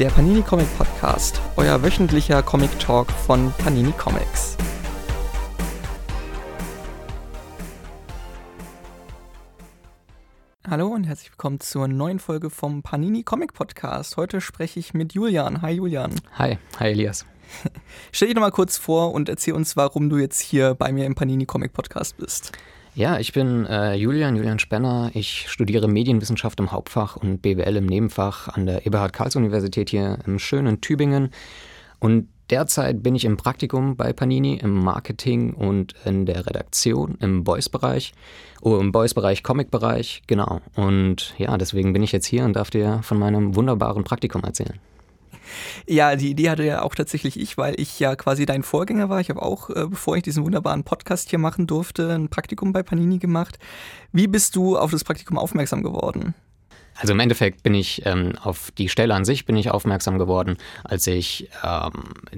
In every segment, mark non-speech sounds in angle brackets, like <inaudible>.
der Panini Comic Podcast, euer wöchentlicher Comic Talk von Panini Comics. Hallo und herzlich willkommen zur neuen Folge vom Panini Comic Podcast. Heute spreche ich mit Julian. Hi Julian. Hi, hi Elias. Stell dich doch mal kurz vor und erzähl uns, warum du jetzt hier bei mir im Panini Comic Podcast bist. Ja, ich bin äh, Julian, Julian Spenner. Ich studiere Medienwissenschaft im Hauptfach und BWL im Nebenfach an der Eberhard-Karls-Universität hier im schönen Tübingen. Und derzeit bin ich im Praktikum bei Panini im Marketing und in der Redaktion im Boys-Bereich. Oh, im Boys-Bereich, Comic-Bereich, genau. Und ja, deswegen bin ich jetzt hier und darf dir von meinem wunderbaren Praktikum erzählen. Ja, die Idee hatte ja auch tatsächlich ich, weil ich ja quasi dein Vorgänger war. Ich habe auch, äh, bevor ich diesen wunderbaren Podcast hier machen durfte, ein Praktikum bei Panini gemacht. Wie bist du auf das Praktikum aufmerksam geworden? Also im Endeffekt bin ich ähm, auf die Stelle an sich bin ich aufmerksam geworden, als ich ähm,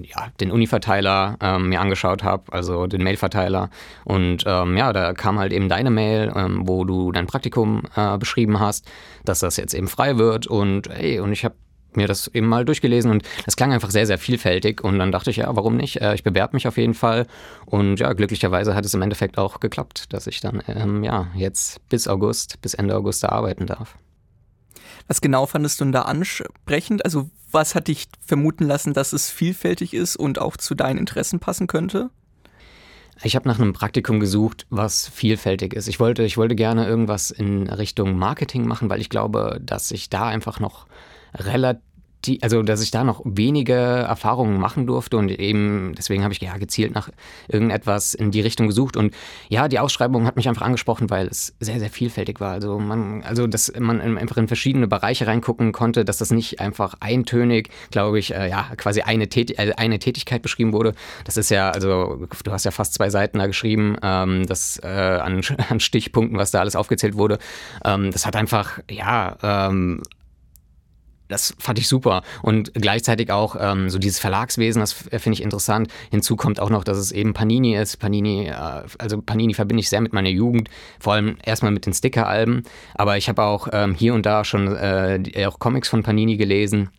ja, den Uni-Verteiler ähm, mir angeschaut habe, also den Mail-Verteiler. Und ähm, ja, da kam halt eben deine Mail, ähm, wo du dein Praktikum äh, beschrieben hast, dass das jetzt eben frei wird. Und hey, und ich habe mir das eben mal durchgelesen und das klang einfach sehr, sehr vielfältig und dann dachte ich, ja, warum nicht? Äh, ich bewerbe mich auf jeden Fall und ja, glücklicherweise hat es im Endeffekt auch geklappt, dass ich dann ähm, ja jetzt bis August, bis Ende August da arbeiten darf. Was genau fandest du denn da ansprechend? Also was hat dich vermuten lassen, dass es vielfältig ist und auch zu deinen Interessen passen könnte? Ich habe nach einem Praktikum gesucht, was vielfältig ist. Ich wollte, ich wollte gerne irgendwas in Richtung Marketing machen, weil ich glaube, dass ich da einfach noch relativ also dass ich da noch wenige Erfahrungen machen durfte und eben deswegen habe ich ja gezielt nach irgendetwas in die Richtung gesucht und ja, die Ausschreibung hat mich einfach angesprochen, weil es sehr sehr vielfältig war. Also man also dass man einfach in verschiedene Bereiche reingucken konnte, dass das nicht einfach eintönig, glaube ich, äh, ja, quasi eine, Tät äh, eine Tätigkeit beschrieben wurde. Das ist ja also du hast ja fast zwei Seiten da geschrieben, ähm, das äh, an, an Stichpunkten, was da alles aufgezählt wurde. Ähm, das hat einfach ja ähm, das fand ich super. Und gleichzeitig auch ähm, so dieses Verlagswesen, das finde ich interessant. Hinzu kommt auch noch, dass es eben Panini ist. Panini, äh, also Panini verbinde ich sehr mit meiner Jugend, vor allem erstmal mit den Sticker-Alben. Aber ich habe auch ähm, hier und da schon äh, auch Comics von Panini gelesen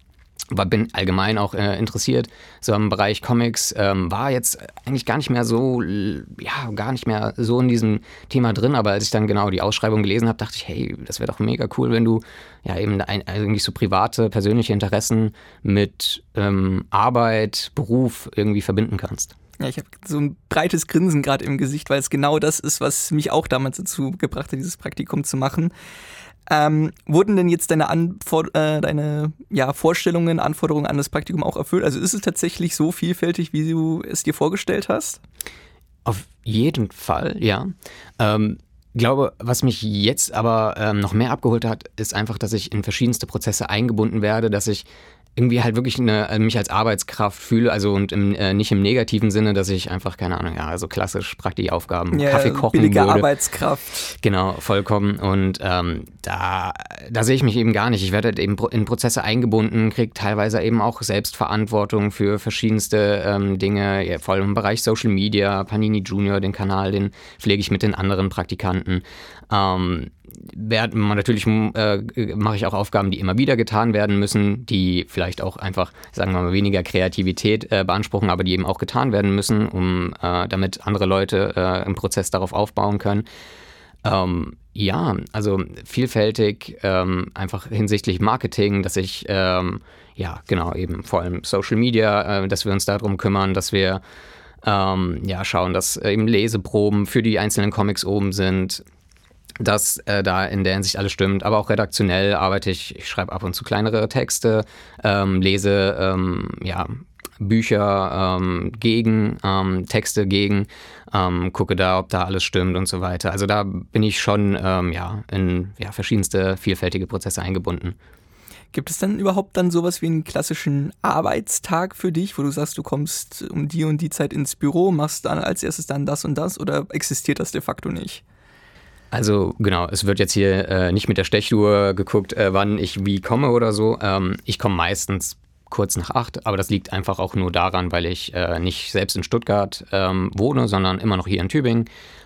aber bin allgemein auch äh, interessiert. So im Bereich Comics ähm, war jetzt eigentlich gar nicht mehr so, ja, gar nicht mehr so in diesem Thema drin. Aber als ich dann genau die Ausschreibung gelesen habe, dachte ich, hey, das wäre doch mega cool, wenn du ja eben ein, eigentlich so private, persönliche Interessen mit ähm, Arbeit, Beruf irgendwie verbinden kannst. Ja, ich habe so ein breites Grinsen gerade im Gesicht, weil es genau das ist, was mich auch damals dazu gebracht hat, dieses Praktikum zu machen. Ähm, wurden denn jetzt deine, Anfor äh, deine ja, Vorstellungen, Anforderungen an das Praktikum auch erfüllt? Also ist es tatsächlich so vielfältig, wie du es dir vorgestellt hast? Auf jeden Fall, ja. Ähm, glaube, was mich jetzt aber ähm, noch mehr abgeholt hat, ist einfach, dass ich in verschiedenste Prozesse eingebunden werde, dass ich irgendwie halt wirklich eine, äh, mich als Arbeitskraft fühle, also und im, äh, nicht im negativen Sinne, dass ich einfach, keine Ahnung, ja, also klassisch Praktikaufgaben, ja, Kaffee kochen billige würde. Arbeitskraft. Genau, vollkommen. Und ähm, da, da sehe ich mich eben gar nicht. Ich werde halt eben in Prozesse eingebunden, kriege teilweise eben auch Selbstverantwortung für verschiedenste ähm, Dinge, ja, vor allem im Bereich Social Media, Panini Junior, den Kanal, den pflege ich mit den anderen Praktikanten. Ähm, werden natürlich äh, mache ich auch Aufgaben, die immer wieder getan werden müssen, die vielleicht auch einfach, sagen wir mal, weniger Kreativität äh, beanspruchen, aber die eben auch getan werden müssen, um äh, damit andere Leute äh, im Prozess darauf aufbauen können. Ähm, ja, also vielfältig, ähm, einfach hinsichtlich Marketing, dass ich ähm, ja genau eben vor allem Social Media, äh, dass wir uns darum kümmern, dass wir ähm, ja schauen, dass eben Leseproben für die einzelnen Comics oben sind, dass äh, da in der Hinsicht alles stimmt. Aber auch redaktionell arbeite ich, ich schreibe ab und zu kleinere Texte, ähm, lese ähm, ja, Bücher ähm, gegen, ähm, Texte gegen, ähm, gucke da, ob da alles stimmt und so weiter. Also da bin ich schon ähm, ja, in ja, verschiedenste vielfältige Prozesse eingebunden. Gibt es dann überhaupt dann sowas wie einen klassischen Arbeitstag für dich, wo du sagst, du kommst um die und die Zeit ins Büro, machst dann als erstes dann das und das oder existiert das de facto nicht? Also genau, es wird jetzt hier äh, nicht mit der Stechuhr geguckt, äh, wann ich wie komme oder so. Ähm, ich komme meistens kurz nach acht, aber das liegt einfach auch nur daran, weil ich äh, nicht selbst in Stuttgart ähm, wohne, sondern immer noch hier in Tübingen.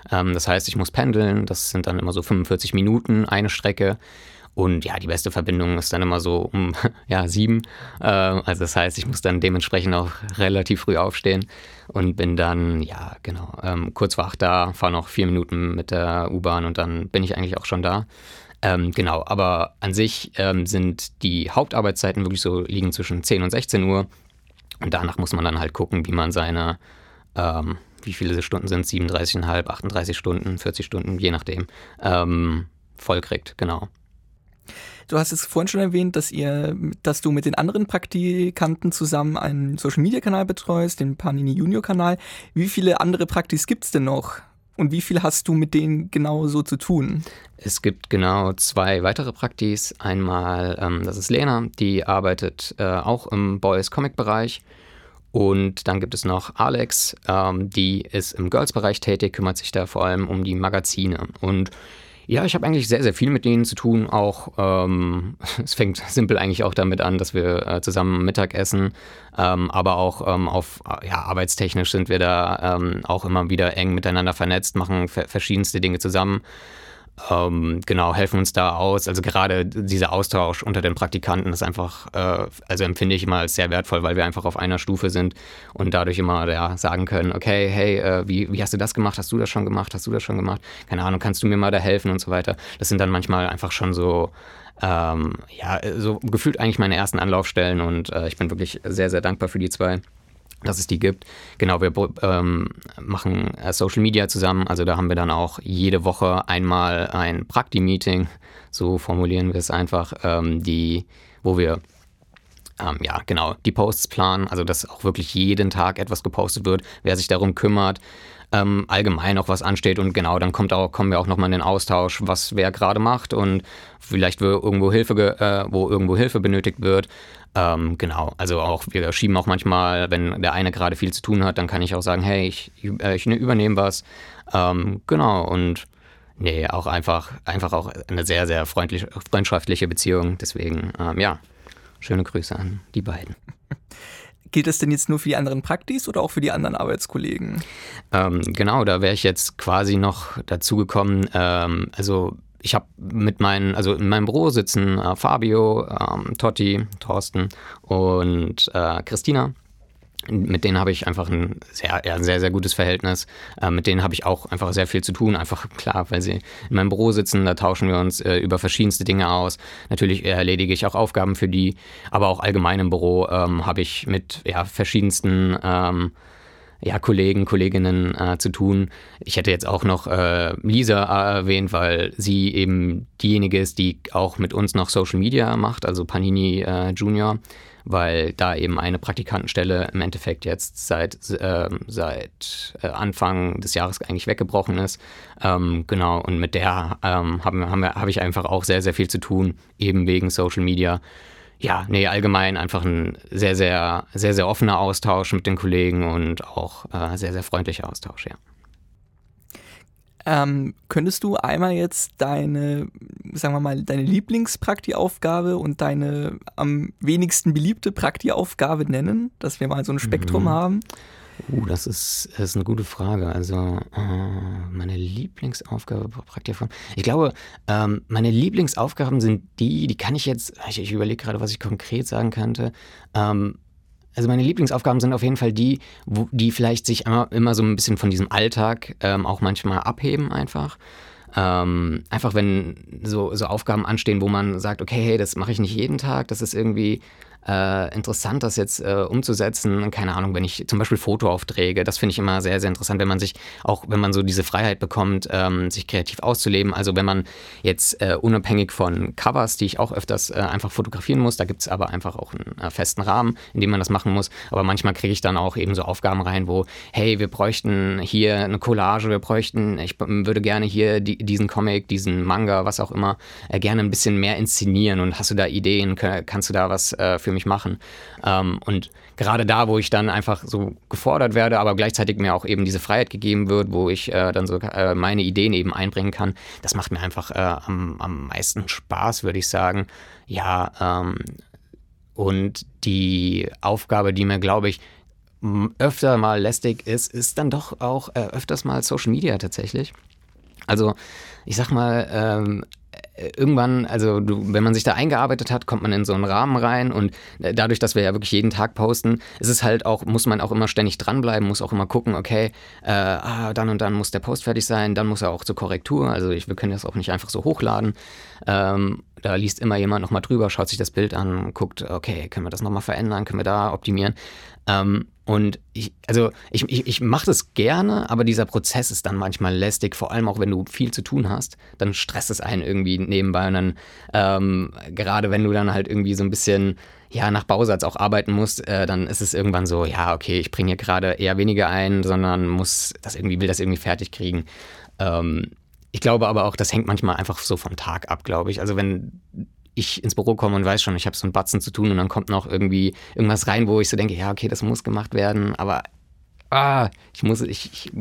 Ähm, das heißt, ich muss pendeln, das sind dann immer so 45 Minuten eine Strecke. Und ja, die beste Verbindung ist dann immer so um <laughs> ja, sieben. Äh, also das heißt, ich muss dann dementsprechend auch relativ früh aufstehen und bin dann, ja, genau, ähm, kurz vor acht da, fahre noch vier Minuten mit der U-Bahn und dann bin ich eigentlich auch schon da. Ähm, genau, aber an sich ähm, sind die Hauptarbeitszeiten wirklich so, liegen zwischen 10 und 16 Uhr. Und danach muss man dann halt gucken, wie man seine, ähm, wie viele Stunden sind 37,5, 38 Stunden, 40 Stunden, je nachdem, ähm, vollkriegt, genau. Du hast es vorhin schon erwähnt, dass ihr, dass du mit den anderen Praktikanten zusammen einen Social Media Kanal betreust, den Panini Junior Kanal. Wie viele andere Praktis gibt es denn noch? Und wie viel hast du mit denen genau so zu tun? Es gibt genau zwei weitere Praktis. Einmal, ähm, das ist Lena, die arbeitet äh, auch im Boys Comic Bereich. Und dann gibt es noch Alex, ähm, die ist im Girls-Bereich tätig, kümmert sich da vor allem um die Magazine. Und ja, ich habe eigentlich sehr, sehr viel mit denen zu tun. Auch ähm, <laughs> es fängt <laughs> simpel eigentlich auch damit an, dass wir äh, zusammen Mittag essen. Ähm, aber auch ähm, auf ja, arbeitstechnisch sind wir da ähm, auch immer wieder eng miteinander vernetzt, machen verschiedenste Dinge zusammen. Ähm, genau, helfen uns da aus. Also gerade dieser Austausch unter den Praktikanten ist einfach, äh, also empfinde ich immer als sehr wertvoll, weil wir einfach auf einer Stufe sind und dadurch immer ja, sagen können, okay, hey, äh, wie, wie hast du das gemacht? Hast du das schon gemacht? Hast du das schon gemacht? Keine Ahnung, kannst du mir mal da helfen und so weiter. Das sind dann manchmal einfach schon so, ähm, ja, so gefühlt eigentlich meine ersten Anlaufstellen und äh, ich bin wirklich sehr, sehr dankbar für die zwei dass es die gibt. Genau, wir ähm, machen äh, Social Media zusammen. Also da haben wir dann auch jede Woche einmal ein Prakti-Meeting, so formulieren wir es einfach, ähm, die, wo wir ähm, ja, genau, die Posts planen, also dass auch wirklich jeden Tag etwas gepostet wird, wer sich darum kümmert, ähm, allgemein auch was ansteht und genau, dann kommt auch, kommen wir auch nochmal in den Austausch, was wer gerade macht und vielleicht wo irgendwo Hilfe, äh, wo irgendwo Hilfe benötigt wird. Ähm, genau, also auch wir schieben auch manchmal, wenn der eine gerade viel zu tun hat, dann kann ich auch sagen, hey, ich, äh, ich übernehme was. Ähm, genau, und nee, auch einfach, einfach auch eine sehr, sehr freundlich, freundschaftliche Beziehung. Deswegen, ähm, ja, schöne Grüße an die beiden. <laughs> Gilt das denn jetzt nur für die anderen Praktis oder auch für die anderen Arbeitskollegen? Ähm, genau, da wäre ich jetzt quasi noch dazu gekommen. Ähm, also ich habe mit meinen, also in meinem Büro sitzen äh, Fabio, ähm, Totti, Thorsten und äh, Christina. Mit denen habe ich einfach ein sehr, ja, sehr, sehr gutes Verhältnis. Äh, mit denen habe ich auch einfach sehr viel zu tun. Einfach klar, weil sie in meinem Büro sitzen, da tauschen wir uns äh, über verschiedenste Dinge aus. Natürlich erledige ich auch Aufgaben für die, aber auch allgemein im Büro ähm, habe ich mit ja, verschiedensten ähm, ja, Kollegen, Kolleginnen äh, zu tun. Ich hätte jetzt auch noch äh, Lisa erwähnt, weil sie eben diejenige ist, die auch mit uns noch Social Media macht, also Panini äh, Junior, weil da eben eine Praktikantenstelle im Endeffekt jetzt seit, ähm, seit äh, Anfang des Jahres eigentlich weggebrochen ist. Ähm, genau, und mit der ähm, habe hab, hab ich einfach auch sehr, sehr viel zu tun, eben wegen Social Media ja, nee, allgemein einfach ein sehr, sehr, sehr, sehr offener Austausch mit den Kollegen und auch äh, sehr, sehr freundlicher Austausch, ja. Ähm, könntest du einmal jetzt deine, sagen wir mal, deine Lieblingsprakti-Aufgabe und deine am wenigsten beliebte Prakti-Aufgabe nennen, dass wir mal so ein Spektrum mhm. haben? Uh, das ist, ist eine gute Frage. Also, äh, meine Lieblingsaufgabe Praktikum. Ich glaube, ähm, meine Lieblingsaufgaben sind die, die kann ich jetzt, ich, ich überlege gerade, was ich konkret sagen könnte. Ähm, also meine Lieblingsaufgaben sind auf jeden Fall die, wo, die vielleicht sich immer, immer so ein bisschen von diesem Alltag ähm, auch manchmal abheben einfach. Ähm, einfach wenn so, so Aufgaben anstehen, wo man sagt, okay, hey, das mache ich nicht jeden Tag, das ist irgendwie äh, interessant, das jetzt äh, umzusetzen. Keine Ahnung, wenn ich zum Beispiel Fotoaufträge, das finde ich immer sehr, sehr interessant, wenn man sich auch, wenn man so diese Freiheit bekommt, ähm, sich kreativ auszuleben. Also wenn man jetzt äh, unabhängig von Covers, die ich auch öfters äh, einfach fotografieren muss, da gibt es aber einfach auch einen äh, festen Rahmen, in dem man das machen muss. Aber manchmal kriege ich dann auch eben so Aufgaben rein, wo, hey, wir bräuchten hier eine Collage, wir bräuchten, ich würde gerne hier die, diesen Comic, diesen Manga, was auch immer, äh, gerne ein bisschen mehr inszenieren und hast du da Ideen, kannst du da was für mich mich machen. Ähm, und gerade da, wo ich dann einfach so gefordert werde, aber gleichzeitig mir auch eben diese Freiheit gegeben wird, wo ich äh, dann so äh, meine Ideen eben einbringen kann, das macht mir einfach äh, am, am meisten Spaß, würde ich sagen. Ja, ähm, und die Aufgabe, die mir, glaube ich, öfter mal lästig ist, ist dann doch auch äh, öfters mal Social Media tatsächlich. Also ich sag mal, ähm, irgendwann, also du, wenn man sich da eingearbeitet hat, kommt man in so einen Rahmen rein und äh, dadurch, dass wir ja wirklich jeden Tag posten, ist es halt auch, muss man auch immer ständig dranbleiben, muss auch immer gucken, okay, äh, ah, dann und dann muss der Post fertig sein, dann muss er auch zur Korrektur, also ich, wir können das auch nicht einfach so hochladen. Ähm, da liest immer jemand nochmal drüber, schaut sich das Bild an, guckt, okay, können wir das nochmal verändern, können wir da optimieren. Ähm, und ich, also ich, ich, ich mache das gerne, aber dieser Prozess ist dann manchmal lästig, vor allem auch wenn du viel zu tun hast, dann stresst es einen irgendwie nebenbei und dann ähm, gerade wenn du dann halt irgendwie so ein bisschen ja nach Bausatz auch arbeiten musst, äh, dann ist es irgendwann so, ja okay, ich bringe hier gerade eher weniger ein, sondern muss das irgendwie will das irgendwie fertig kriegen. Ähm, ich glaube aber auch, das hängt manchmal einfach so vom Tag ab, glaube ich. Also wenn ich ins Büro komme und weiß schon, ich habe so einen Batzen zu tun und dann kommt noch irgendwie irgendwas rein, wo ich so denke, ja, okay, das muss gemacht werden, aber ah, ich muss, ich, ich,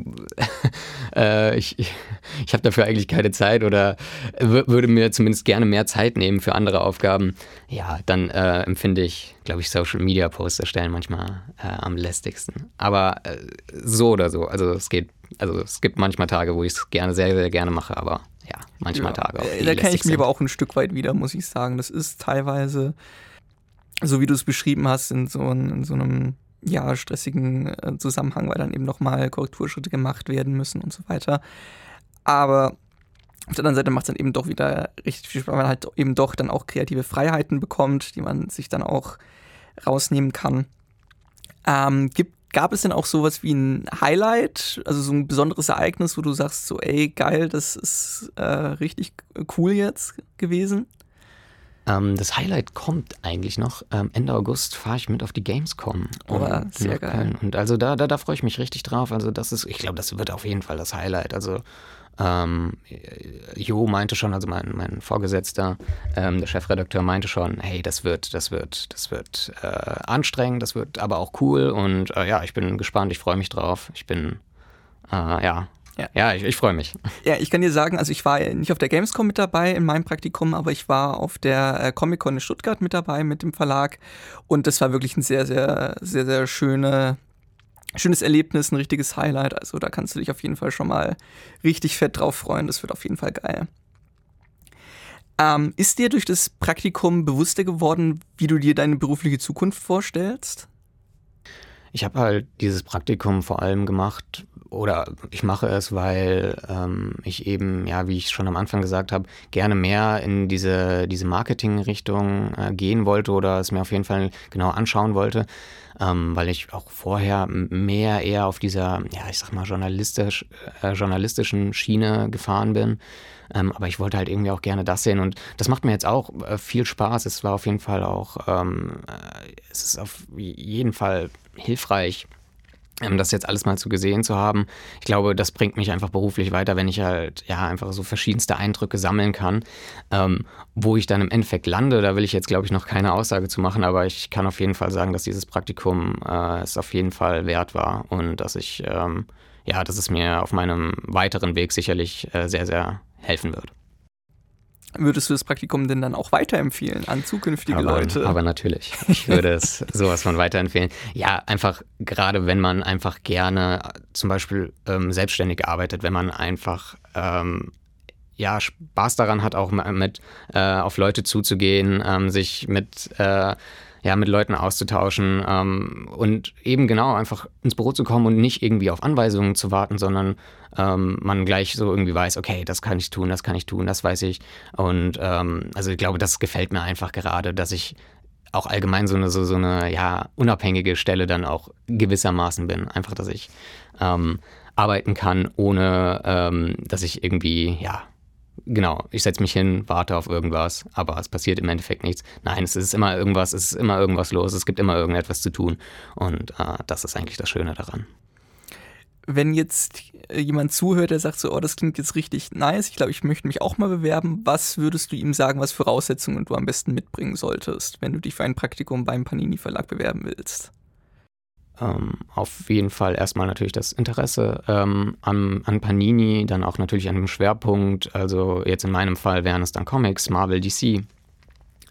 <laughs> äh, ich, ich, habe dafür eigentlich keine Zeit oder würde mir zumindest gerne mehr Zeit nehmen für andere Aufgaben. Ja, dann äh, empfinde ich, glaube ich, Social Media Poster stellen manchmal äh, am lästigsten. Aber äh, so oder so, also es geht, also es gibt manchmal Tage, wo ich es gerne, sehr, sehr gerne mache, aber ja, manchmal ja, Tage auch. Äh, da kenne ich mich aber auch ein Stück weit wieder, muss ich sagen. Das ist teilweise, so wie du es beschrieben hast, in so, in so einem ja, stressigen äh, Zusammenhang, weil dann eben nochmal Korrekturschritte gemacht werden müssen und so weiter. Aber auf der anderen Seite macht es dann eben doch wieder richtig viel Spaß, weil man halt eben doch dann auch kreative Freiheiten bekommt, die man sich dann auch rausnehmen kann. Ähm, gibt Gab es denn auch sowas wie ein Highlight, also so ein besonderes Ereignis, wo du sagst, so, ey, geil, das ist äh, richtig cool jetzt gewesen? Ähm, das Highlight kommt eigentlich noch. Ähm, Ende August fahre ich mit auf die Gamescom. Oh, sehr geil. Und also da, da, da freue ich mich richtig drauf. Also das ist, ich glaube, das wird auf jeden Fall das Highlight. Also ähm, Jo meinte schon, also mein, mein Vorgesetzter, ähm, der Chefredakteur meinte schon, hey, das wird, das wird, das wird äh, anstrengend, das wird aber auch cool und äh, ja, ich bin gespannt, ich freue mich drauf. Ich bin, äh, ja, ja, ja ich, ich freue mich. Ja, ich kann dir sagen, also ich war nicht auf der Gamescom mit dabei in meinem Praktikum, aber ich war auf der äh, Comic-Con in Stuttgart mit dabei mit dem Verlag und das war wirklich ein sehr, sehr, sehr, sehr schöne schönes Erlebnis, ein richtiges Highlight. Also da kannst du dich auf jeden Fall schon mal richtig fett drauf freuen. Das wird auf jeden Fall geil. Ähm, ist dir durch das Praktikum bewusster geworden, wie du dir deine berufliche Zukunft vorstellst? Ich habe halt dieses Praktikum vor allem gemacht, oder ich mache es, weil ähm, ich eben, ja, wie ich schon am Anfang gesagt habe, gerne mehr in diese, diese Marketing-Richtung äh, gehen wollte oder es mir auf jeden Fall genau anschauen wollte, ähm, weil ich auch vorher mehr eher auf dieser, ja, ich sag mal, journalistisch, äh, journalistischen Schiene gefahren bin. Ähm, aber ich wollte halt irgendwie auch gerne das sehen und das macht mir jetzt auch äh, viel Spaß. Es war auf jeden Fall auch, ähm, äh, es ist auf jeden Fall hilfreich das jetzt alles mal zu gesehen zu haben. Ich glaube, das bringt mich einfach beruflich weiter, wenn ich halt ja einfach so verschiedenste Eindrücke sammeln kann. Ähm, wo ich dann im Endeffekt lande, da will ich jetzt, glaube ich, noch keine Aussage zu machen, aber ich kann auf jeden Fall sagen, dass dieses Praktikum äh, es auf jeden Fall wert war und dass ich, ähm, ja, dass es mir auf meinem weiteren Weg sicherlich äh, sehr, sehr helfen wird. Würdest du das Praktikum denn dann auch weiterempfehlen an zukünftige aber, Leute? Aber natürlich. Ich würde es <laughs> sowas von weiterempfehlen. Ja, einfach gerade wenn man einfach gerne zum Beispiel ähm, selbstständig arbeitet, wenn man einfach ähm, ja, Spaß daran hat, auch mit äh, auf Leute zuzugehen, ähm, sich mit äh, ja, mit Leuten auszutauschen ähm, und eben genau einfach ins Büro zu kommen und nicht irgendwie auf Anweisungen zu warten, sondern ähm, man gleich so irgendwie weiß, okay, das kann ich tun, das kann ich tun, das weiß ich. Und ähm, also ich glaube, das gefällt mir einfach gerade, dass ich auch allgemein so eine, so, so eine ja, unabhängige Stelle dann auch gewissermaßen bin. Einfach, dass ich ähm, arbeiten kann, ohne ähm, dass ich irgendwie, ja, genau, ich setze mich hin, warte auf irgendwas, aber es passiert im Endeffekt nichts. Nein, es ist immer irgendwas, es ist immer irgendwas los, es gibt immer irgendetwas zu tun und äh, das ist eigentlich das Schöne daran. Wenn jetzt jemand zuhört, der sagt so, oh, das klingt jetzt richtig nice, ich glaube, ich möchte mich auch mal bewerben, was würdest du ihm sagen, was Voraussetzungen du am besten mitbringen solltest, wenn du dich für ein Praktikum beim Panini Verlag bewerben willst? Ähm, auf jeden Fall erstmal natürlich das Interesse ähm, an, an, Panini, dann auch natürlich an dem Schwerpunkt. Also jetzt in meinem Fall wären es dann Comics, Marvel, DC.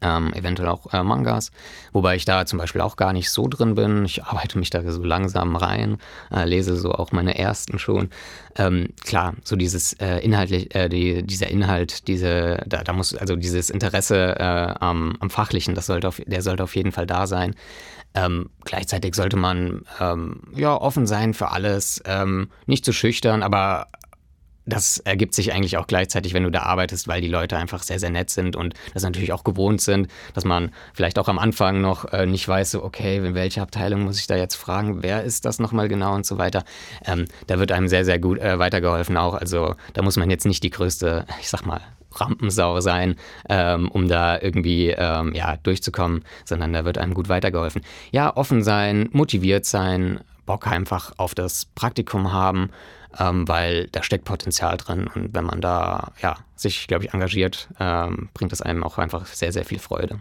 Ähm, eventuell auch äh, Mangas, wobei ich da zum Beispiel auch gar nicht so drin bin. Ich arbeite mich da so langsam rein, äh, lese so auch meine ersten schon. Ähm, klar, so dieses äh, inhaltlich, äh, die, dieser Inhalt, diese, da, da muss also dieses Interesse äh, am, am Fachlichen, das sollte auf, der sollte auf jeden Fall da sein. Ähm, gleichzeitig sollte man ähm, ja offen sein für alles, ähm, nicht zu schüchtern, aber das ergibt sich eigentlich auch gleichzeitig, wenn du da arbeitest, weil die Leute einfach sehr, sehr nett sind und das natürlich auch gewohnt sind, dass man vielleicht auch am Anfang noch äh, nicht weiß, so, okay, in welche Abteilung muss ich da jetzt fragen, wer ist das nochmal genau und so weiter. Ähm, da wird einem sehr, sehr gut äh, weitergeholfen auch. Also da muss man jetzt nicht die größte, ich sag mal, Rampensau sein, ähm, um da irgendwie ähm, ja, durchzukommen, sondern da wird einem gut weitergeholfen. Ja, offen sein, motiviert sein, Bock einfach auf das Praktikum haben ähm, weil da steckt Potenzial drin und wenn man da ja, sich, glaube ich, engagiert, ähm, bringt das einem auch einfach sehr, sehr viel Freude.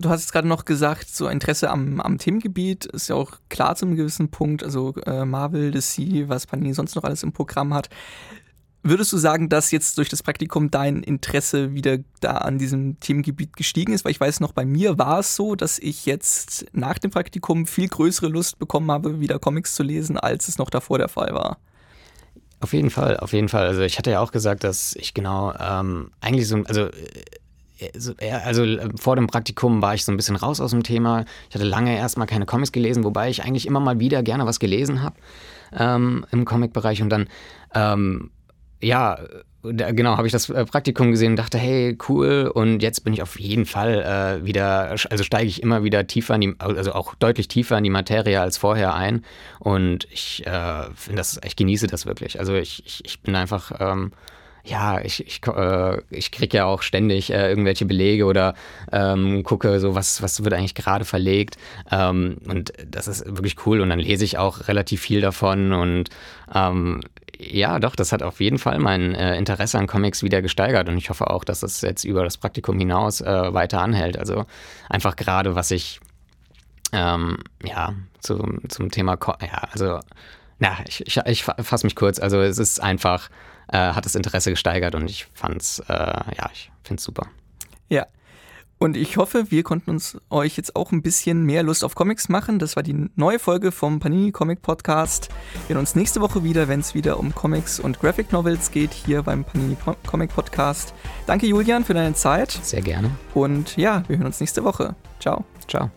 Du hast es gerade noch gesagt, so Interesse am, am Themengebiet ist ja auch klar zu einem gewissen Punkt, also äh, Marvel, DC, was Panini sonst noch alles im Programm hat. Würdest du sagen, dass jetzt durch das Praktikum dein Interesse wieder da an diesem Themengebiet gestiegen ist? Weil ich weiß noch, bei mir war es so, dass ich jetzt nach dem Praktikum viel größere Lust bekommen habe, wieder Comics zu lesen, als es noch davor der Fall war. Auf jeden Fall, auf jeden Fall. Also ich hatte ja auch gesagt, dass ich genau ähm, eigentlich so, also äh, also äh, vor dem Praktikum war ich so ein bisschen raus aus dem Thema. Ich hatte lange erstmal keine Comics gelesen, wobei ich eigentlich immer mal wieder gerne was gelesen habe ähm, im Comic-Bereich und dann ähm, ja, genau, habe ich das äh, Praktikum gesehen und dachte, hey, cool. Und jetzt bin ich auf jeden Fall äh, wieder, also steige ich immer wieder tiefer in die, also auch deutlich tiefer in die Materie als vorher ein. Und ich äh, finde das, ich genieße das wirklich. Also ich, ich, ich bin einfach, ähm, ja, ich, ich, äh, ich kriege ja auch ständig äh, irgendwelche Belege oder ähm, gucke so, was, was wird eigentlich gerade verlegt. Ähm, und das ist wirklich cool. Und dann lese ich auch relativ viel davon und ähm, ja, doch, das hat auf jeden Fall mein äh, Interesse an Comics wieder gesteigert und ich hoffe auch, dass es jetzt über das Praktikum hinaus äh, weiter anhält. Also einfach gerade, was ich ähm, ja zu, zum Thema, Co ja, also na, ich, ich, ich fasse mich kurz. Also es ist einfach, äh, hat das Interesse gesteigert und ich fand's, äh, ja, ich finde es super. Ja, und ich hoffe, wir konnten uns euch jetzt auch ein bisschen mehr Lust auf Comics machen. Das war die neue Folge vom Panini Comic Podcast. Wir sehen uns nächste Woche wieder, wenn es wieder um Comics und Graphic Novels geht, hier beim Panini Comic Podcast. Danke, Julian, für deine Zeit. Sehr gerne. Und ja, wir hören uns nächste Woche. Ciao. Ciao.